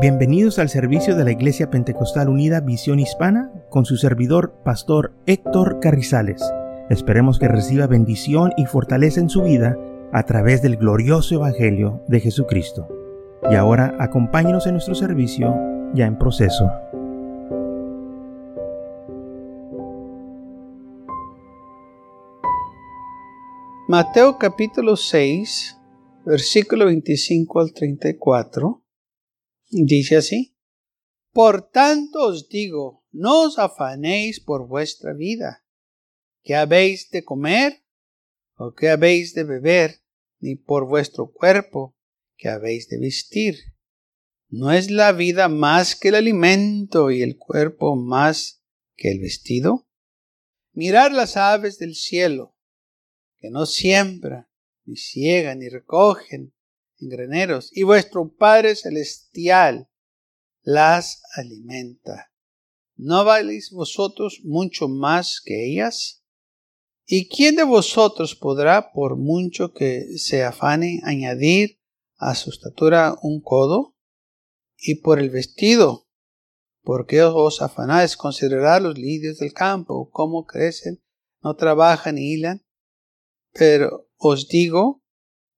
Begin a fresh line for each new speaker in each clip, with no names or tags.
Bienvenidos al servicio de la Iglesia Pentecostal Unida Visión Hispana con su servidor, Pastor Héctor Carrizales. Esperemos que reciba bendición y fortaleza en su vida a través del glorioso Evangelio de Jesucristo. Y ahora acompáñenos en nuestro servicio ya en proceso.
Mateo capítulo 6, versículo 25 al 34 Dice así, Por tanto os digo, no os afanéis por vuestra vida, qué habéis de comer o qué habéis de beber, ni por vuestro cuerpo, qué habéis de vestir. ¿No es la vida más que el alimento y el cuerpo más que el vestido? Mirad las aves del cielo, que no siembran, ni ciegan, ni recogen, y vuestro Padre Celestial las alimenta. ¿No valéis vosotros mucho más que ellas? ¿Y quién de vosotros podrá, por mucho que se afane, añadir a su estatura un codo? Y por el vestido, ¿por qué os afanáis? Considerad los lirios del campo, cómo crecen, no trabajan ni hilan. Pero os digo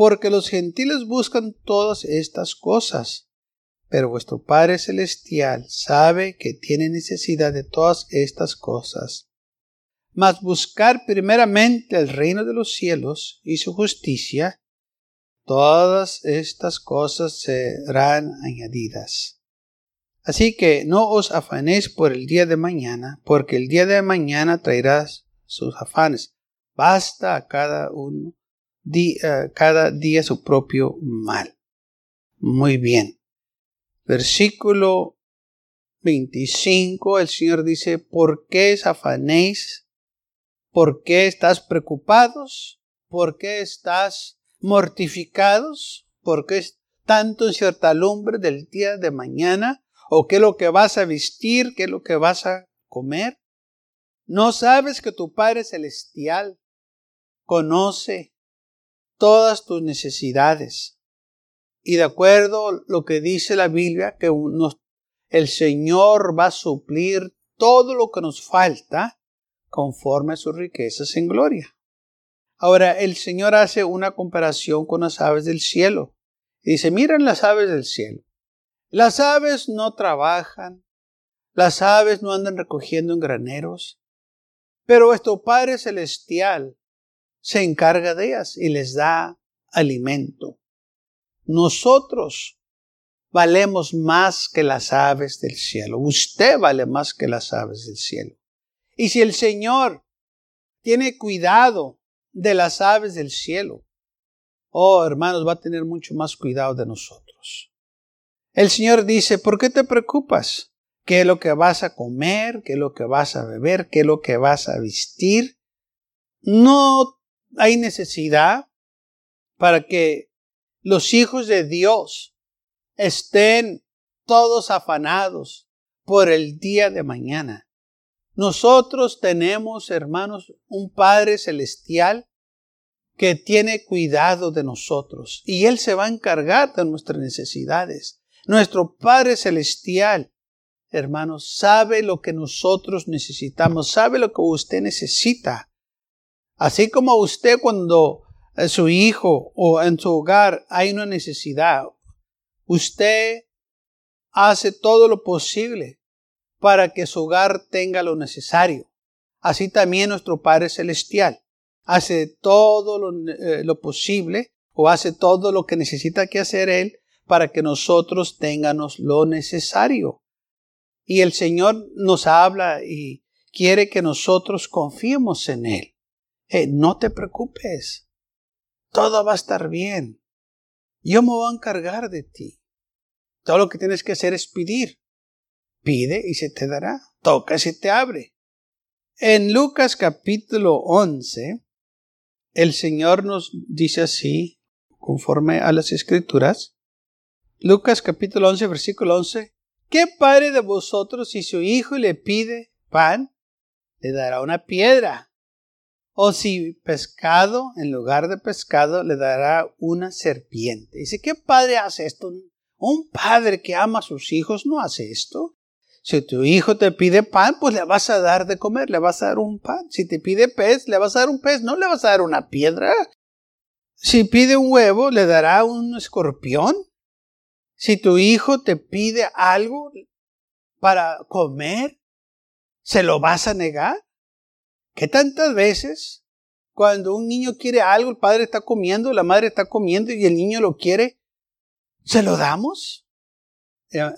Porque los gentiles buscan todas estas cosas. Pero vuestro Padre Celestial sabe que tiene necesidad de todas estas cosas. Mas buscar primeramente el reino de los cielos y su justicia, todas estas cosas serán añadidas. Así que no os afanéis por el día de mañana, porque el día de mañana traerá sus afanes. Basta a cada uno eh, cada día su propio mal. Muy bien. Versículo 25, el Señor dice, ¿por qué afanéis? ¿Por qué estás preocupados? ¿Por qué estás mortificados? ¿Por qué es tanto lumbre del día de mañana? ¿O qué es lo que vas a vestir? ¿Qué es lo que vas a comer? ¿No sabes que tu Padre Celestial conoce todas tus necesidades. Y de acuerdo a lo que dice la Biblia, que el Señor va a suplir todo lo que nos falta conforme a sus riquezas en gloria. Ahora, el Señor hace una comparación con las aves del cielo. dice, miren las aves del cielo. Las aves no trabajan, las aves no andan recogiendo en graneros, pero vuestro Padre Celestial se encarga de ellas y les da alimento. Nosotros valemos más que las aves del cielo. Usted vale más que las aves del cielo. Y si el Señor tiene cuidado de las aves del cielo, oh hermanos, va a tener mucho más cuidado de nosotros. El Señor dice, ¿por qué te preocupas? ¿Qué es lo que vas a comer? ¿Qué es lo que vas a beber? ¿Qué es lo que vas a vestir? No hay necesidad para que los hijos de Dios estén todos afanados por el día de mañana. Nosotros tenemos, hermanos, un Padre Celestial que tiene cuidado de nosotros y Él se va a encargar de nuestras necesidades. Nuestro Padre Celestial, hermanos, sabe lo que nosotros necesitamos, sabe lo que usted necesita. Así como usted cuando eh, su hijo o en su hogar hay una necesidad, usted hace todo lo posible para que su hogar tenga lo necesario. Así también nuestro Padre Celestial hace todo lo, eh, lo posible o hace todo lo que necesita que hacer Él para que nosotros tengamos lo necesario. Y el Señor nos habla y quiere que nosotros confiemos en Él no te preocupes, todo va a estar bien. Yo me voy a encargar de ti. Todo lo que tienes que hacer es pedir. Pide y se te dará. toca y te abre. En Lucas capítulo 11, el Señor nos dice así, conforme a las escrituras. Lucas capítulo 11, versículo 11. ¿Qué padre de vosotros si su hijo le pide pan, le dará una piedra? O si pescado, en lugar de pescado, le dará una serpiente. Dice, ¿qué padre hace esto? Un padre que ama a sus hijos no hace esto. Si tu hijo te pide pan, pues le vas a dar de comer, le vas a dar un pan. Si te pide pez, le vas a dar un pez, no le vas a dar una piedra. Si pide un huevo, le dará un escorpión. Si tu hijo te pide algo para comer, ¿se lo vas a negar? ¿Qué tantas veces cuando un niño quiere algo, el padre está comiendo, la madre está comiendo y el niño lo quiere, ¿se lo damos?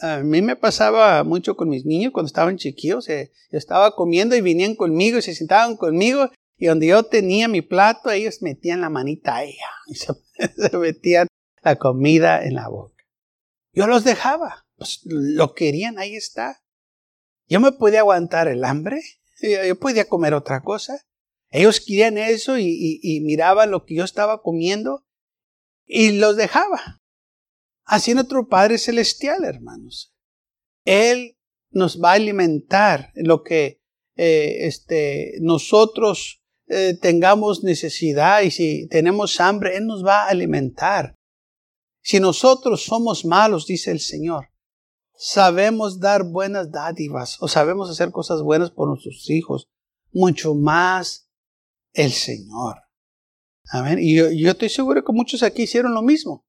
A mí me pasaba mucho con mis niños cuando estaban chiquillos. yo estaba comiendo y venían conmigo y se sentaban conmigo. Y donde yo tenía mi plato, ellos metían la manita a. Y se, metían la comida en la boca. Yo los dejaba. Pues lo querían, ahí está. Yo me podía aguantar el hambre. Yo podía comer otra cosa. Ellos querían eso y, y miraban lo que yo estaba comiendo y los dejaba. Así nuestro Padre Celestial, hermanos. Él nos va a alimentar lo que eh, este, nosotros eh, tengamos necesidad y si tenemos hambre, Él nos va a alimentar. Si nosotros somos malos, dice el Señor, sabemos dar buenas dádivas o sabemos hacer cosas buenas por nuestros hijos, mucho más el Señor. Amén. Y yo, yo estoy seguro que muchos aquí hicieron lo mismo.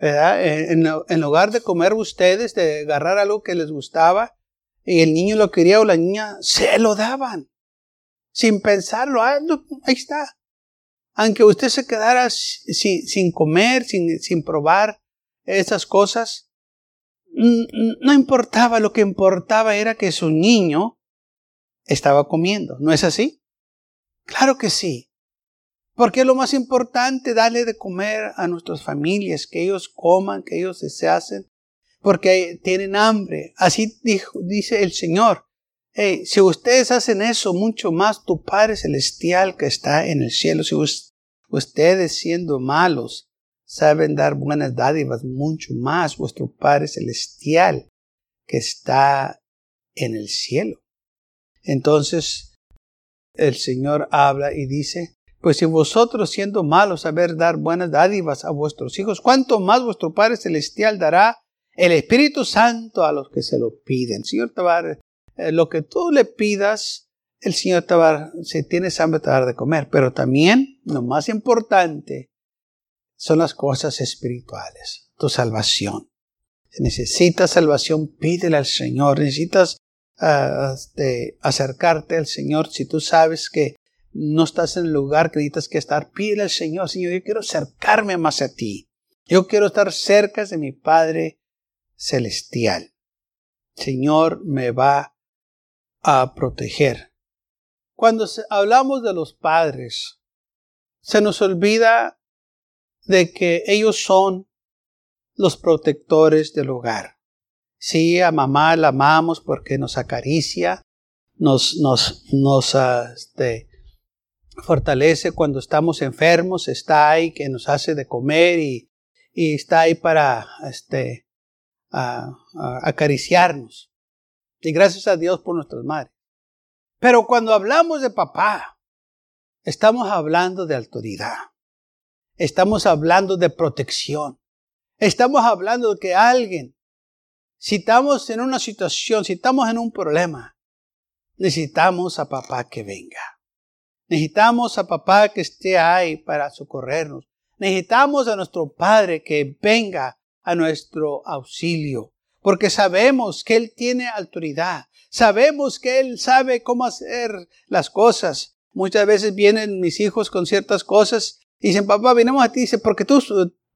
En, lugar de comer ustedes, de agarrar algo que les gustaba, y el niño lo quería o la niña, se lo daban. Sin pensarlo, ah, ahí está. Aunque usted se quedara sin, sin comer, sin, sin probar esas cosas, no importaba, lo que importaba era que su niño estaba comiendo. ¿No es así? Claro que sí. Porque lo más importante darle de comer a nuestras familias, que ellos coman, que ellos se hacen, porque tienen hambre. Así dice el Señor. si ustedes hacen eso, mucho más tu Padre Celestial que está en el cielo. Si ustedes siendo malos saben dar buenas dádivas, mucho más vuestro Padre Celestial que está en el cielo. Entonces, el Señor habla y dice, pues si vosotros siendo malos saber dar buenas dádivas a vuestros hijos, ¿cuánto más vuestro Padre Celestial dará el Espíritu Santo a los que se lo piden? Señor va a, lo que tú le pidas, el Señor a, si tienes hambre te va dar de comer. Pero también, lo más importante, son las cosas espirituales, tu salvación. Si necesitas salvación, pídele al Señor. Necesitas ah, este, acercarte al Señor si tú sabes que no estás en el lugar que necesitas que estar, pide al Señor, Señor, yo quiero acercarme más a ti. Yo quiero estar cerca de mi Padre Celestial. Señor me va a proteger. Cuando hablamos de los padres, se nos olvida de que ellos son los protectores del hogar. Sí, a mamá la amamos porque nos acaricia, nos, nos, nos, ah, este, fortalece cuando estamos enfermos, está ahí que nos hace de comer y, y está ahí para este, acariciarnos. Y gracias a Dios por nuestras madres. Pero cuando hablamos de papá, estamos hablando de autoridad. Estamos hablando de protección. Estamos hablando de que alguien, si estamos en una situación, si estamos en un problema, necesitamos a papá que venga. Necesitamos a papá que esté ahí para socorrernos. Necesitamos a nuestro Padre que venga a nuestro auxilio, porque sabemos que Él tiene autoridad. Sabemos que Él sabe cómo hacer las cosas. Muchas veces vienen mis hijos con ciertas cosas y dicen, papá, venimos a ti, dice, porque tú,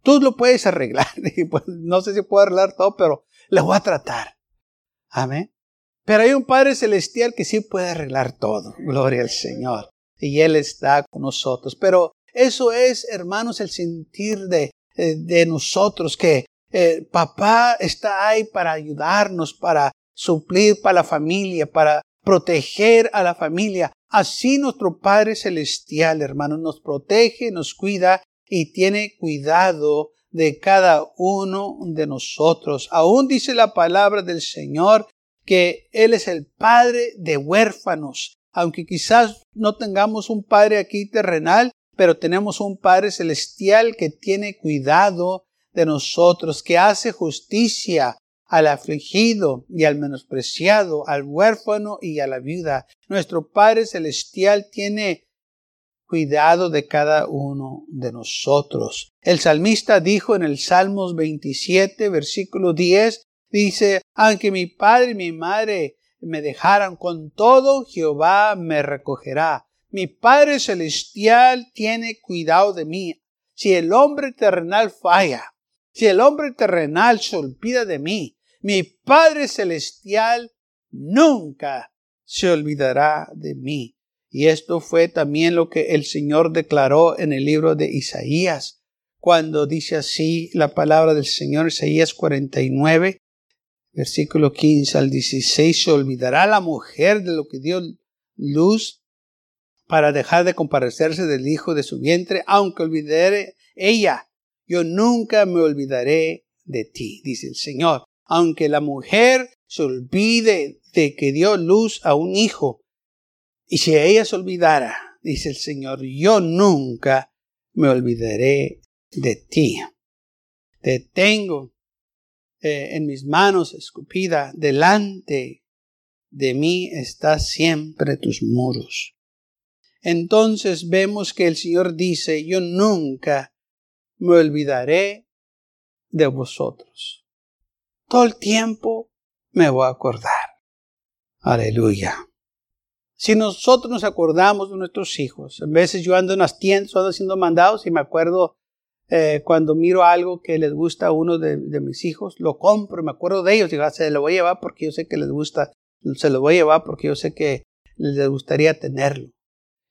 tú lo puedes arreglar. Y pues, no sé si puedo arreglar todo, pero lo voy a tratar. Amén. Pero hay un Padre Celestial que sí puede arreglar todo. Gloria al Señor y Él está con nosotros. Pero eso es, hermanos, el sentir de, eh, de nosotros, que eh, papá está ahí para ayudarnos, para suplir para la familia, para proteger a la familia. Así nuestro Padre Celestial, hermano, nos protege, nos cuida y tiene cuidado de cada uno de nosotros. Aún dice la palabra del Señor que Él es el Padre de huérfanos. Aunque quizás no tengamos un Padre aquí terrenal, pero tenemos un Padre celestial que tiene cuidado de nosotros, que hace justicia al afligido y al menospreciado, al huérfano y a la viuda. Nuestro Padre celestial tiene cuidado de cada uno de nosotros. El salmista dijo en el Salmos 27, versículo 10, dice, aunque mi padre y mi madre me dejaran con todo, Jehová me recogerá. Mi Padre Celestial tiene cuidado de mí. Si el hombre terrenal falla, si el hombre terrenal se olvida de mí, mi Padre Celestial nunca se olvidará de mí. Y esto fue también lo que el Señor declaró en el libro de Isaías, cuando dice así la palabra del Señor, Isaías 49, versículo 15 al 16, se olvidará la mujer de lo que dio luz para dejar de comparecerse del hijo de su vientre, aunque olvidare ella, yo nunca me olvidaré de ti, dice el Señor. Aunque la mujer se olvide de que dio luz a un hijo, y si ella se olvidara, dice el Señor, yo nunca me olvidaré de ti. Te tengo eh, en mis manos escupida, delante de mí está siempre tus muros. Entonces vemos que el Señor dice, yo nunca me olvidaré de vosotros. Todo el tiempo me voy a acordar. Aleluya. Si nosotros nos acordamos de nuestros hijos, a veces yo ando en las tiendas, ando haciendo mandados y me acuerdo eh, cuando miro algo que les gusta a uno de, mis hijos, lo compro, me acuerdo de ellos, digo, ah, se lo voy a llevar porque yo sé que les gusta, se lo voy a llevar porque yo sé que les gustaría tenerlo.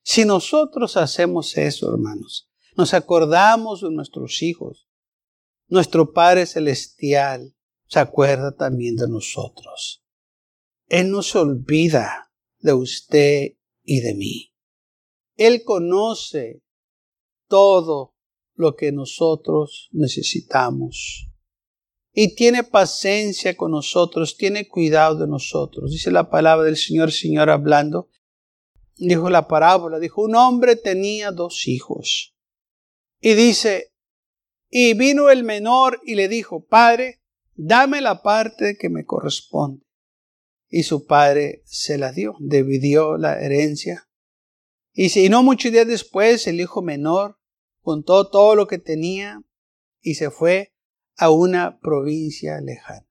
Si nosotros hacemos eso, hermanos, nos acordamos de nuestros hijos, nuestro Padre Celestial se acuerda también de nosotros. Él no se olvida de usted y de mí. Él conoce todo lo que nosotros necesitamos. Y tiene paciencia con nosotros, tiene cuidado de nosotros. Dice la palabra del Señor, Señor hablando. Dijo la parábola, dijo, un hombre tenía dos hijos. Y dice, y vino el menor y le dijo, Padre, dame la parte que me corresponde y su padre se la dio, dividió la herencia. Y si no muchos días después el hijo menor juntó todo lo que tenía y se fue a una provincia lejana.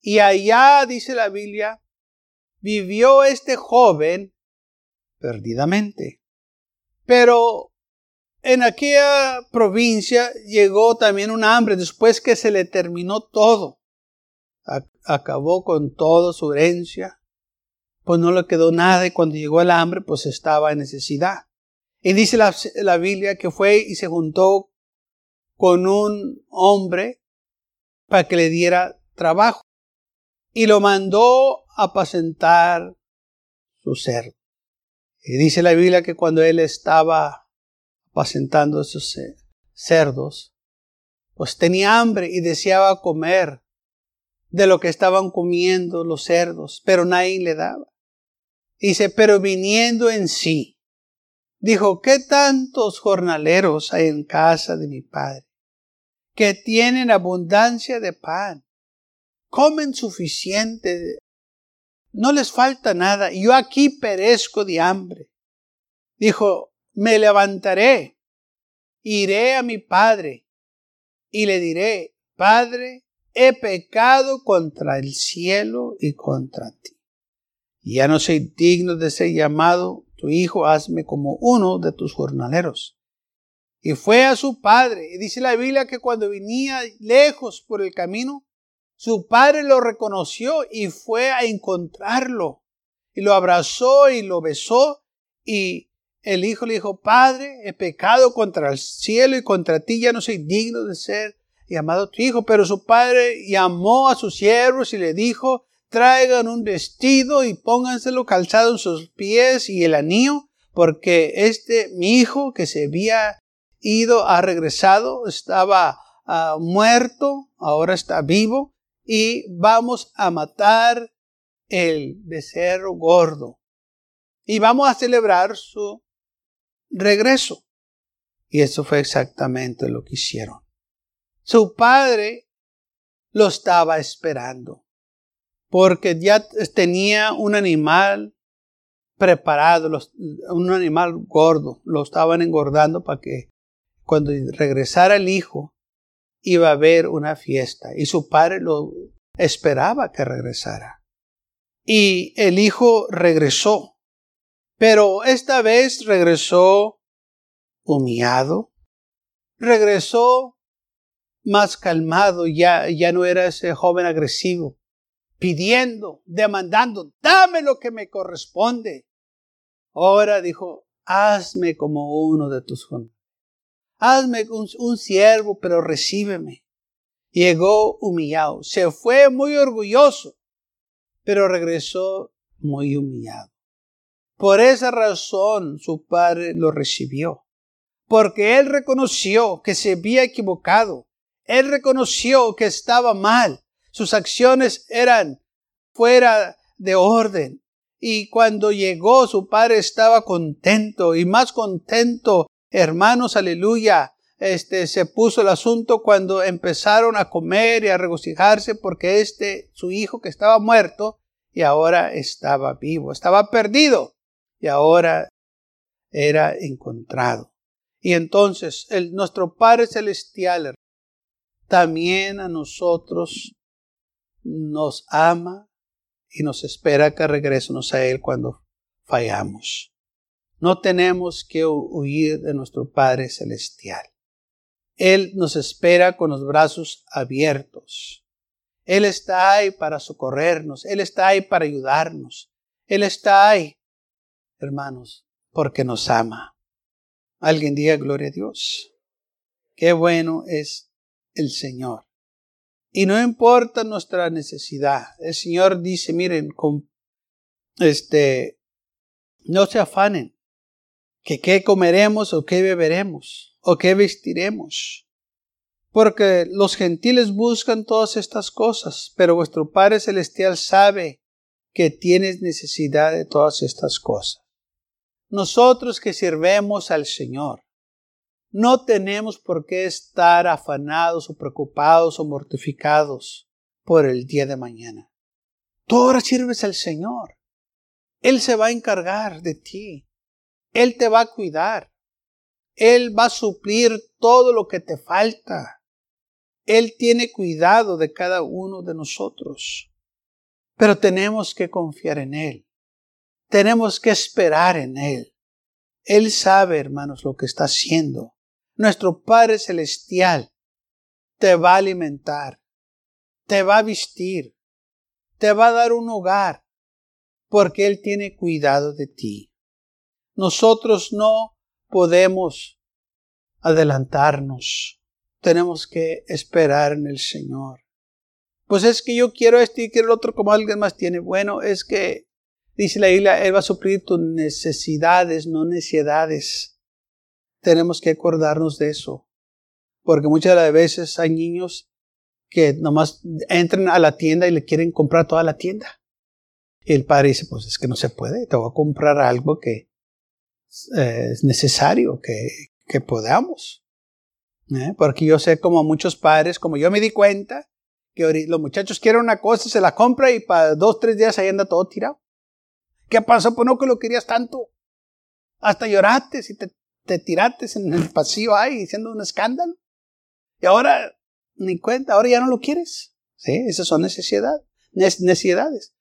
Y allá, dice la Biblia, vivió este joven perdidamente. Pero en aquella provincia llegó también un hambre después que se le terminó todo acabó con toda su herencia, pues no le quedó nada y cuando llegó el hambre, pues estaba en necesidad. Y dice la, Biblia que fue y se juntó con un hombre para que le diera trabajo y lo mandó a apacentar su cerdo. Y dice la Biblia que cuando él estaba apacentando esos cerdos, pues tenía hambre y deseaba comer de lo que estaban comiendo los cerdos, pero nadie le daba. Dice, pero viniendo en sí, dijo, ¿qué tantos jornaleros hay en casa de mi padre? Que tienen abundancia de pan, comen suficiente, no les falta nada, yo aquí perezco de hambre. Dijo, me levantaré, iré a mi padre y le diré, Padre, he pecado contra el cielo y contra ti. Ya no soy digno de ser llamado tu hijo, hazme como uno de tus jornaleros. Y fue a su padre, y dice la Biblia que cuando venía lejos por el camino, su padre lo reconoció y fue a encontrarlo, y lo abrazó y lo besó, y el hijo le dijo, Padre, he pecado contra el cielo y contra ti, ya no soy digno de ser llamado tu hijo. Pero su padre llamó a sus siervos y le dijo, traigan un vestido y pónganselo calzado en sus pies y el anillo, porque este, mi hijo que se había ido, ha regresado, estaba uh, muerto, ahora está vivo, y vamos a matar el becerro gordo. Y vamos a celebrar su regreso. Y eso fue exactamente lo que hicieron. Su padre lo estaba esperando, porque ya tenía un animal preparado, un animal gordo, lo estaban engordando para que cuando regresara el hijo iba a haber una fiesta y su padre lo esperaba que regresara. Y el hijo regresó, pero esta vez regresó humillado, regresó más calmado, ya, ya no era ese joven agresivo, pidiendo, demandando, dame lo que me corresponde. Ahora dijo, hazme como uno de tus hijos. Hazme un, un siervo, pero recíbeme. Llegó humillado, se fue muy orgulloso, pero regresó muy humillado. Por esa razón su padre lo recibió, porque él reconoció que se había equivocado, él reconoció que estaba mal, sus acciones eran fuera de orden. Y cuando llegó su padre estaba contento y más contento, hermanos, aleluya. Este se puso el asunto cuando empezaron a comer y a regocijarse porque este, su hijo que estaba muerto y ahora estaba vivo, estaba perdido y ahora era encontrado. Y entonces nuestro Padre Celestial también a nosotros nos ama y nos espera que regresemos a Él cuando fallamos. No tenemos que huir de nuestro Padre Celestial. Él nos espera con los brazos abiertos. Él está ahí para socorrernos. Él está ahí para ayudarnos. Él está ahí, hermanos, porque nos ama. Alguien diga gloria a Dios. Qué bueno es el Señor. Y no importa nuestra necesidad. El Señor dice, miren, este, no se afanen, que qué comeremos o qué beberemos o qué vestiremos. Porque los gentiles buscan todas estas cosas, pero vuestro Padre Celestial sabe que tienes necesidad de todas estas cosas. Nosotros que sirvemos al Señor, no tenemos por qué estar afanados o preocupados o mortificados por el día de mañana. Tú ahora sirves al Señor. Él se va a encargar de ti. Él te va a cuidar. Él va a suplir todo lo que te falta. Él tiene cuidado de cada uno de nosotros. Pero tenemos que confiar en Él. Tenemos que esperar en Él. Él sabe, hermanos, lo que está haciendo nuestro Padre Celestial te va a alimentar, te va a vestir, te va a dar un hogar, porque Él tiene cuidado de ti. Nosotros no podemos adelantarnos, tenemos que esperar en el Señor. Pues es que yo quiero esto y quiero el otro como alguien más tiene. Bueno, es que, dice la isla, Él va a suplir tus necesidades, no necesidades tenemos que acordarnos de eso. Porque muchas veces hay niños que nomás entran a la tienda y le quieren comprar toda la tienda. Y el padre dice, pues es que no se puede, te voy a comprar algo que eh, es necesario, que, que podamos. ¿Eh? Porque yo sé como muchos padres, como yo me di cuenta, que los muchachos quieren una cosa, se la compra y para dos, tres días ahí anda todo tirado. ¿Qué pasó? Pues no que lo querías tanto. Hasta lloraste si te te tiraste en el pasillo ahí diciendo un escándalo. Y ahora ni cuenta, ahora ya no lo quieres. Sí, esas son necesidades. necesidades.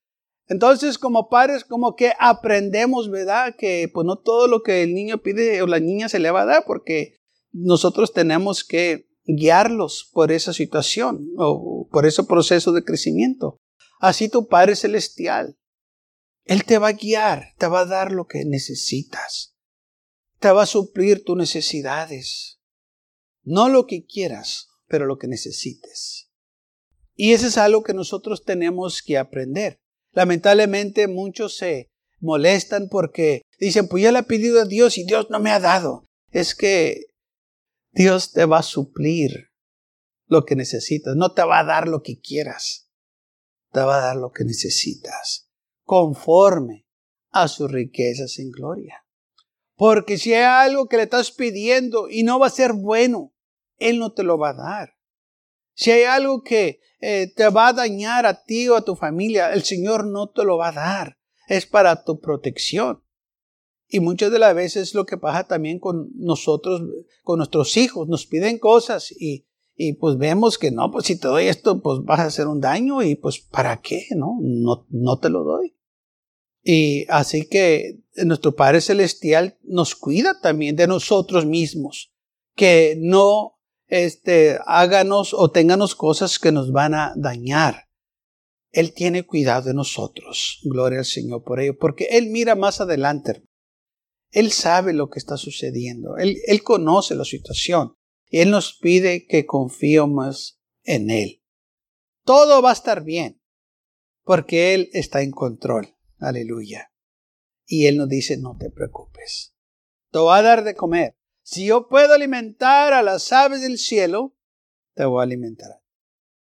Entonces, como padres, como que aprendemos, ¿verdad? Que pues no todo lo que el niño pide o la niña se le va a dar, porque nosotros tenemos que guiarlos por esa situación o por ese proceso de crecimiento. Así tu Padre Celestial, Él te va a guiar, te va a dar lo que necesitas te va a suplir tus necesidades. No lo que quieras, pero lo que necesites. Y eso es algo que nosotros tenemos que aprender. Lamentablemente muchos se molestan porque dicen, pues ya le he pedido a Dios y Dios no me ha dado. Es que Dios te va a suplir lo que necesitas, no te va a dar lo que quieras, te va a dar lo que necesitas, conforme a sus riquezas en gloria. Porque si hay algo que le estás pidiendo y no va a ser bueno, Él no te lo va a dar. Si hay algo que eh, te va a dañar a ti o a tu familia, el Señor no te lo va a dar. Es para tu protección. Y muchas de las veces lo que pasa también con nosotros, con nuestros hijos, nos piden cosas y, y pues vemos que no, pues si te doy esto, pues vas a hacer un daño y pues ¿para qué? No, no, no te lo doy. Y así que nuestro Padre Celestial nos cuida también de nosotros mismos, que no este, háganos o ténganos cosas que nos van a dañar. Él tiene cuidado de nosotros. Gloria al Señor por ello, porque Él mira más adelante. Él sabe lo que está sucediendo. Él, él conoce la situación. Y Él nos pide que confiemos en Él. Todo va a estar bien, porque Él está en control. Aleluya. Y Él nos dice, no te preocupes. Te voy a dar de comer. Si yo puedo alimentar a las aves del cielo, te voy a alimentar.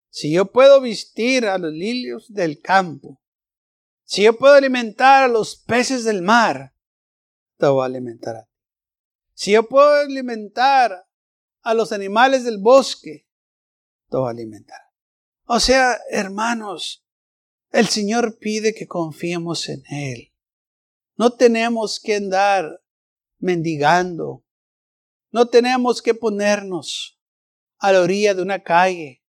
Si yo puedo vestir a los lilios del campo, si yo puedo alimentar a los peces del mar, te voy a alimentar. Si yo puedo alimentar a los animales del bosque, a alimentar. O sea, hermanos, el Señor pide que confiemos en Él. No tenemos que andar mendigando no tenemos que ponernos a la orilla de una calle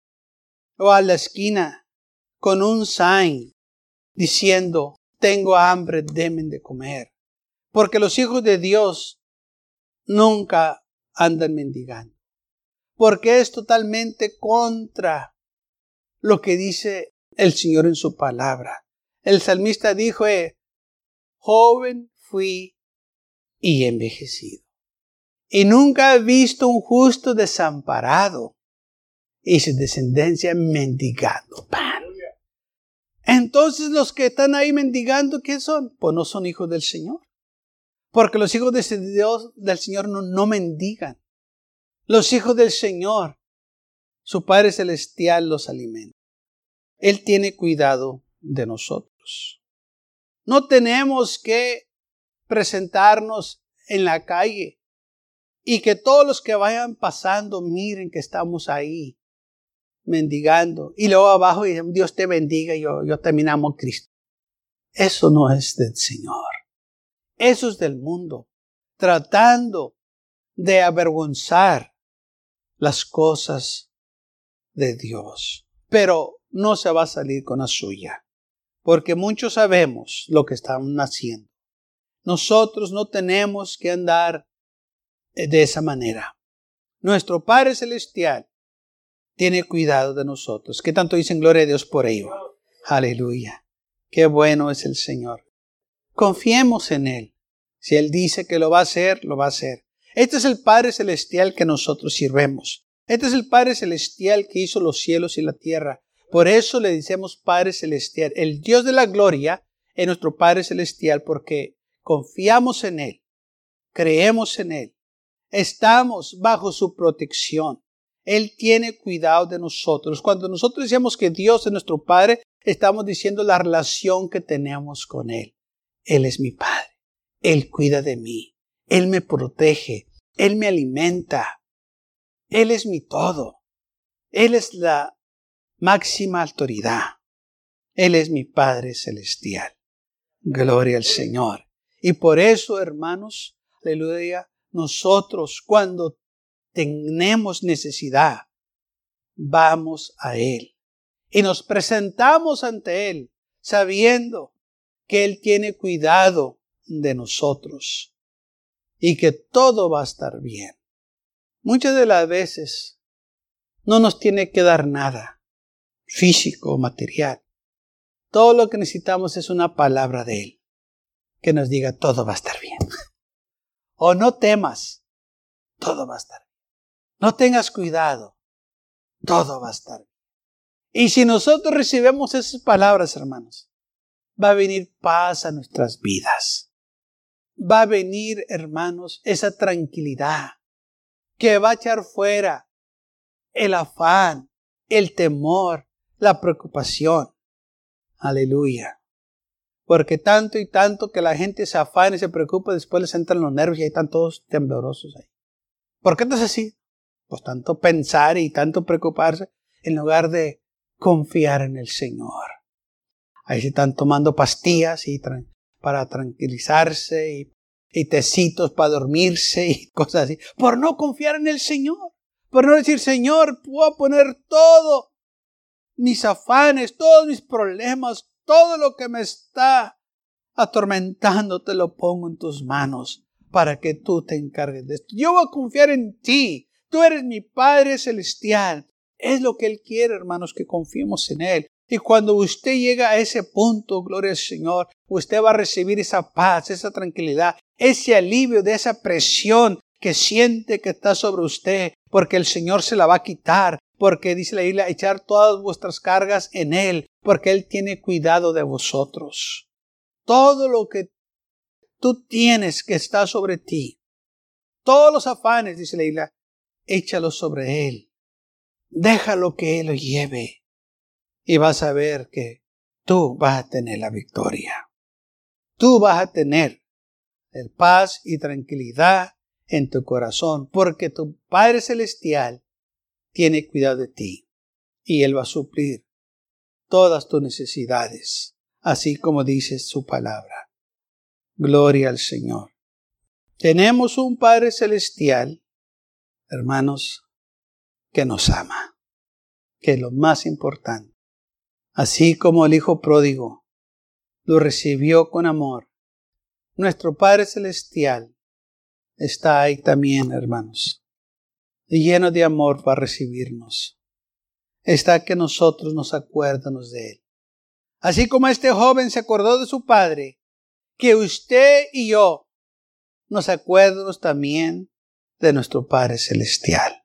o a la esquina con un sign diciendo, tengo hambre, demen de comer. Porque los hijos de Dios nunca andan mendigando. Porque es totalmente contra lo que dice el Señor en su palabra. El salmista dijo, eh, joven fui y envejecido y nunca he visto un justo desamparado y su descendencia mendigando pan. Entonces los que están ahí mendigando, ¿qué son? Pues no son hijos del Señor. Porque los hijos de Dios, del Señor no, no mendigan. Los hijos del Señor, su Padre Celestial los alimenta. Él tiene cuidado de nosotros. No tenemos que presentarnos en la calle y que todos los que vayan pasando miren que estamos ahí mendigando. Y luego abajo y Dios te bendiga y yo, yo también amo a Cristo. Eso no es del Señor. Eso es del mundo. Tratando de avergonzar las cosas de Dios. Pero no se va a salir con la suya. Porque muchos sabemos lo que están haciendo. Nosotros no tenemos que andar de esa manera. Nuestro Padre Celestial tiene cuidado de nosotros. ¿Qué tanto dicen gloria a Dios por ello? Aleluya. Qué bueno es el Señor. Confiemos en Él. Si Él dice que lo va a hacer, lo va a hacer. Este es el Padre Celestial que nosotros sirvemos. Este es el Padre Celestial que hizo los cielos y la tierra. Por eso le decimos Padre Celestial. El Dios de la gloria es nuestro Padre Celestial porque confiamos en Él, creemos en Él Estamos bajo su protección. Él tiene cuidado de nosotros. Cuando nosotros decimos que Dios es nuestro Padre, estamos diciendo la relación que tenemos con Él. Él es mi Padre. Él cuida de mí. Él me protege. Él me alimenta. Él es mi todo. Él es la máxima autoridad. Él es mi Padre celestial. Gloria al Señor. Y por eso, hermanos, aleluya, nosotros cuando tenemos necesidad, vamos a Él y nos presentamos ante Él sabiendo que Él tiene cuidado de nosotros y que todo va a estar bien. Muchas de las veces no nos tiene que dar nada físico o material. Todo lo que necesitamos es una palabra de Él que nos diga todo va a estar bien o no temas, todo va a estar bien. No tengas cuidado, todo va a estar bien. Y si nosotros recibimos esas palabras, hermanos, va a venir paz a nuestras vidas. Va a venir, hermanos, esa tranquilidad que va a echar fuera el afán, el temor, la preocupación. Aleluya. Porque tanto y tanto que la gente se afana y se preocupa, después les entran los nervios y ahí están todos temblorosos ahí. ¿Por qué no es así? Pues tanto pensar y tanto preocuparse en lugar de confiar en el Señor. Ahí se están tomando pastillas y para tranquilizarse y, y tecitos para dormirse y cosas así. Por no confiar en el Señor. Por no decir, Señor, puedo poner todo mis afanes, todos mis problemas, todo lo que me está atormentando, te lo pongo en tus manos para que tú te encargues de esto. Yo voy a confiar en ti. Tú eres mi Padre Celestial. Es lo que Él quiere, hermanos, que confiemos en Él. Y cuando usted llega a ese punto, gloria al Señor, usted va a recibir esa paz, esa tranquilidad, ese alivio de esa presión que siente que está sobre usted, porque el Señor se la va a quitar, porque dice la Biblia, echar todas vuestras cargas en Él, porque Él tiene cuidado de vosotros. Todo lo que tú tienes que está sobre ti, todos los afanes, dice la Biblia, échalos sobre Él. Déjalo que Él lo lleve. Y vas a ver que tú vas a tener la victoria. Tú vas a tener el paz y tranquilidad en tu corazón, porque tu Padre Celestial tiene cuidado de ti y Él va a suplir todas tus necesidades, así como dice su palabra. Gloria al Señor. Tenemos un Padre Celestial, hermanos, que nos ama, que es lo más importante. Así como el Hijo pródigo lo recibió con amor, nuestro Padre Celestial está ahí también, hermanos y lleno de amor va a recibirnos. Está que nosotros nos acuérdanos de Él. Así como este joven se acordó de su padre, que usted y yo nos acuerdemos también de nuestro Padre Celestial.